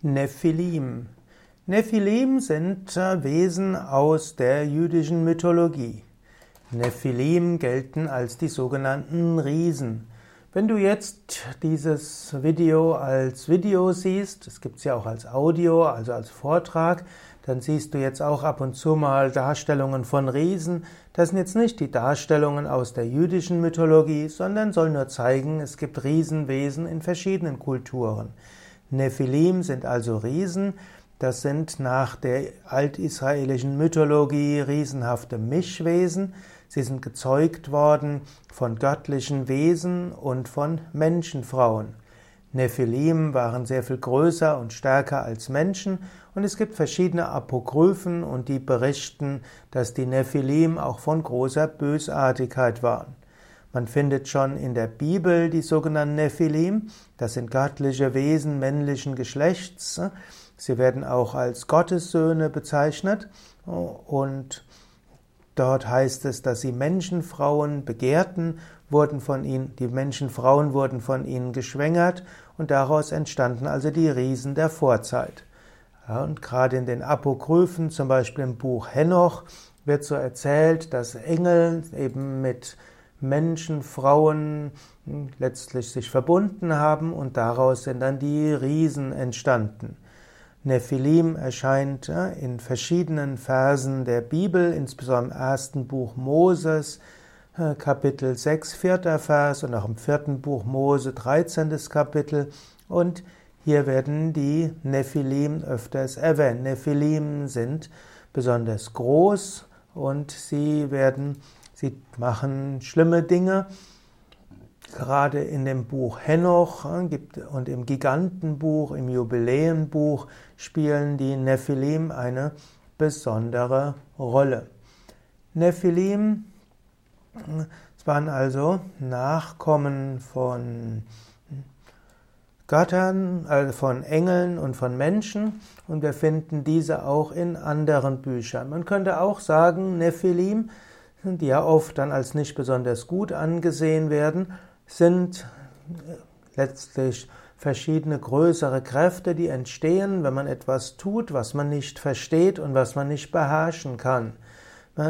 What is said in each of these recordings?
Nephilim. Nephilim sind Wesen aus der jüdischen Mythologie. Nephilim gelten als die sogenannten Riesen. Wenn du jetzt dieses Video als Video siehst, es gibt es ja auch als Audio, also als Vortrag, dann siehst du jetzt auch ab und zu mal Darstellungen von Riesen. Das sind jetzt nicht die Darstellungen aus der jüdischen Mythologie, sondern soll nur zeigen, es gibt Riesenwesen in verschiedenen Kulturen. Nephilim sind also Riesen. Das sind nach der altisraelischen Mythologie riesenhafte Mischwesen. Sie sind gezeugt worden von göttlichen Wesen und von Menschenfrauen. Nephilim waren sehr viel größer und stärker als Menschen und es gibt verschiedene Apokryphen und die berichten, dass die Nephilim auch von großer Bösartigkeit waren. Man findet schon in der Bibel die sogenannten Nephilim. Das sind göttliche Wesen männlichen Geschlechts. Sie werden auch als Gottessöhne bezeichnet. Und dort heißt es, dass sie Menschenfrauen begehrten, wurden von ihnen, die Menschenfrauen wurden von ihnen geschwängert und daraus entstanden also die Riesen der Vorzeit. Und gerade in den Apokryphen, zum Beispiel im Buch Henoch, wird so erzählt, dass Engel eben mit Menschen, Frauen hm, letztlich sich verbunden haben und daraus sind dann die Riesen entstanden. Nephilim erscheint in verschiedenen Versen der Bibel, insbesondere im ersten Buch Moses, äh, Kapitel 6, vierter Vers und auch im vierten Buch Mose, 13. Kapitel. Und hier werden die Nephilim öfters erwähnt. Nephilim sind besonders groß und sie werden Sie machen schlimme Dinge. Gerade in dem Buch Henoch äh, und im Gigantenbuch, im Jubiläenbuch spielen die Nephilim eine besondere Rolle. Nephilim, es waren also Nachkommen von Göttern, also von Engeln und von Menschen und wir finden diese auch in anderen Büchern. Man könnte auch sagen, Nephilim die ja oft dann als nicht besonders gut angesehen werden, sind äh, letztlich verschiedene größere Kräfte, die entstehen, wenn man etwas tut, was man nicht versteht und was man nicht beherrschen kann.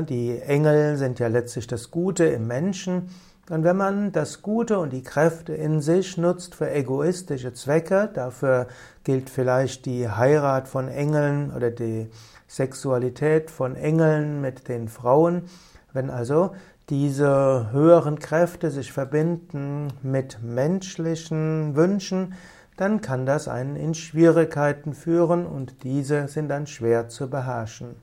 Die Engel sind ja letztlich das Gute im Menschen. Und wenn man das Gute und die Kräfte in sich nutzt für egoistische Zwecke, dafür gilt vielleicht die Heirat von Engeln oder die Sexualität von Engeln mit den Frauen, wenn also diese höheren Kräfte sich verbinden mit menschlichen Wünschen, dann kann das einen in Schwierigkeiten führen und diese sind dann schwer zu beherrschen.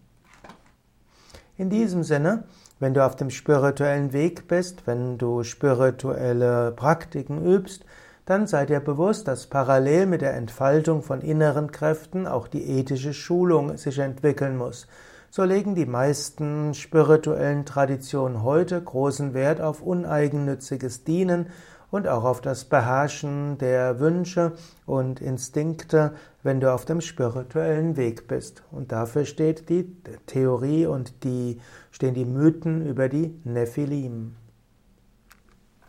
In diesem Sinne, wenn du auf dem spirituellen Weg bist, wenn du spirituelle Praktiken übst, dann sei dir bewusst, dass parallel mit der Entfaltung von inneren Kräften auch die ethische Schulung sich entwickeln muss. So legen die meisten spirituellen Traditionen heute großen Wert auf uneigennütziges Dienen und auch auf das Beherrschen der Wünsche und Instinkte, wenn du auf dem spirituellen Weg bist. Und dafür steht die Theorie und die, stehen die Mythen über die Nephilim.